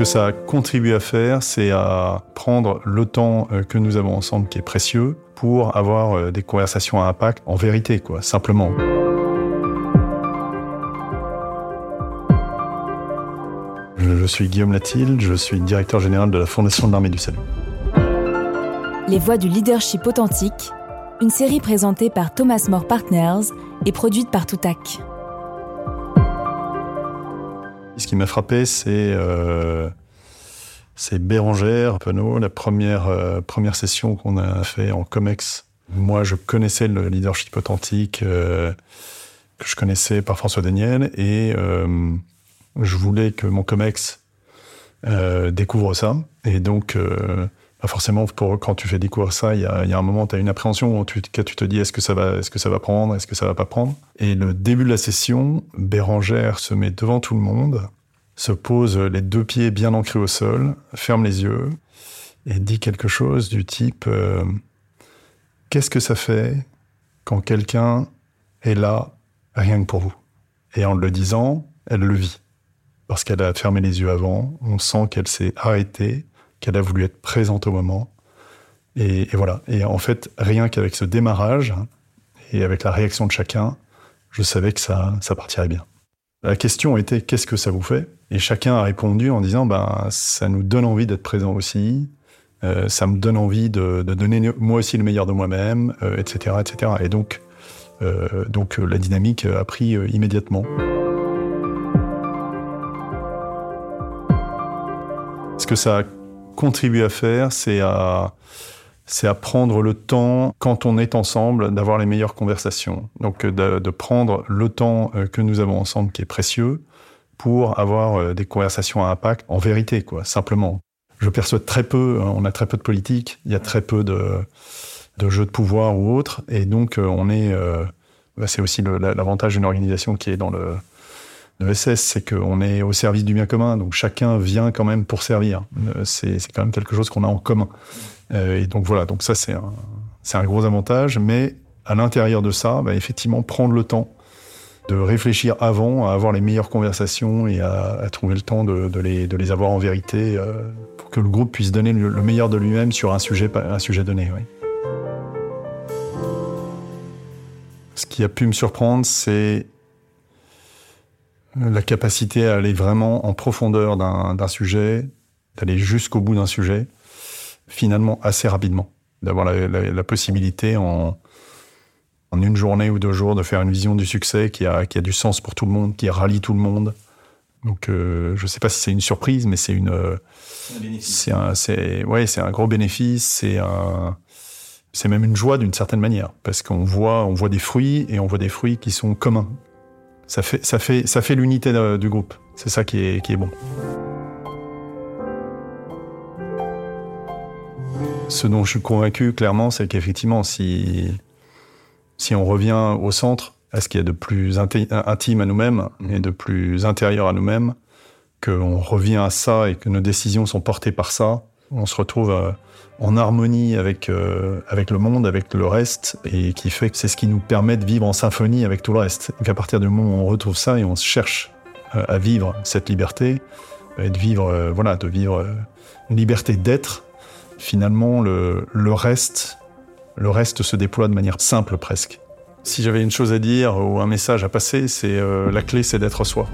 que ça a contribué à faire, c'est à prendre le temps euh, que nous avons ensemble, qui est précieux, pour avoir euh, des conversations à impact en vérité, quoi, simplement. Je suis Guillaume Latil, je suis directeur général de la Fondation de l'Armée du Salut. Les voix du leadership authentique, une série présentée par Thomas More Partners et produite par Toutac. Ce qui m'a frappé, c'est euh, Bérangère la première, euh, première session qu'on a fait en COMEX. Moi, je connaissais le leadership authentique euh, que je connaissais par François Daniel et je voulais que mon COMEX découvre ça. Et donc, forcément, quand tu fais découvrir ça, il y a, un moment, tu as une appréhension où tu, tu te dis est-ce que ça va, est-ce que ça va prendre, est-ce que ça va pas prendre? Et le début de la session, Bérangère se met devant tout le monde, se pose les deux pieds bien ancrés au sol, ferme les yeux et dit quelque chose du type euh, qu'est-ce que ça fait quand quelqu'un est là rien que pour vous? Et en le disant, elle le vit parce qu'elle a fermé les yeux avant. On sent qu'elle s'est arrêtée qu'elle a voulu être présente au moment. Et, voilà. Et en fait, rien qu'avec ce démarrage et avec la réaction de chacun, je savais que ça, ça partirait bien. La question était qu'est-ce que ça vous fait? Et chacun a répondu en disant ben ça nous donne envie d'être présent aussi, euh, ça me donne envie de, donner moi aussi le meilleur de moi-même, etc., euh, etc. Et donc euh, donc la dynamique a pris immédiatement. Ce que ça a contribuer à faire, c'est à, c'est à prendre le temps, quand on est ensemble, d'avoir les meilleures conversations. Donc de, de, prendre le temps euh, que nous avons ensemble, qui est précieux, pour avoir euh, des conversations à impact en vérité, quoi, simplement. Je perçois très peu, hein, on a très peu de politique, il y a très peu de, de jeux de pouvoir ou autres, et donc euh, on est... Bah, c'est aussi l'avantage d'une organisation qui est dans le le SS, c'est qu'on est au service du bien commun, donc chacun vient quand même pour servir. Euh, c'est quand même quelque chose qu'on a en commun. Euh, et donc voilà, donc ça c'est un, gros avantage, mais à l'intérieur de ça, bah, effectivement, prendre le temps de réfléchir avant, à avoir les meilleures conversations et à, trouver le temps de, les, avoir en vérité euh, pour que le groupe puisse donner le, meilleur de lui-même sur un sujet, donné. Ce qui a pu me surprendre, c'est la capacité à aller vraiment en profondeur d'un sujet, d'aller jusqu'au bout d'un sujet, finalement assez rapidement, d'avoir la, possibilité en, en une journée ou deux jours de faire une vision du succès qui a, qui a du sens pour tout le monde, qui rallie tout le monde. Donc, euh, je ne sais pas si c'est une surprise, mais c'est une, c'est un, c'est ouais, c'est un gros bénéfice. C'est un, c'est même une joie d'une certaine manière, parce qu'on voit, on voit des fruits et on voit des fruits qui sont communs, ça fait, ça fait, ça fait l'unité du groupe. C'est ça qui est, qui est bon. Ce dont je suis convaincu, clairement, c'est qu'effectivement, si, si on revient au centre, à ce qu'il y a de plus intime à nous-mêmes et de plus intérieur à nous-mêmes, qu'on revient à ça et que nos décisions sont portées par ça, on se retrouve euh, en harmonie avec, euh, avec le monde, avec le reste, et qui fait que c'est ce qui nous permet de vivre en symphonie avec tout le reste. Donc à partir du moment où on retrouve ça et on cherche euh, à vivre cette liberté, et de vivre, voilà, de vivre une liberté d'être, finalement le, le reste, le reste se déploie de manière simple presque. Si j'avais une chose à dire ou un message à passer, c'est la clé, c'est d'être soi.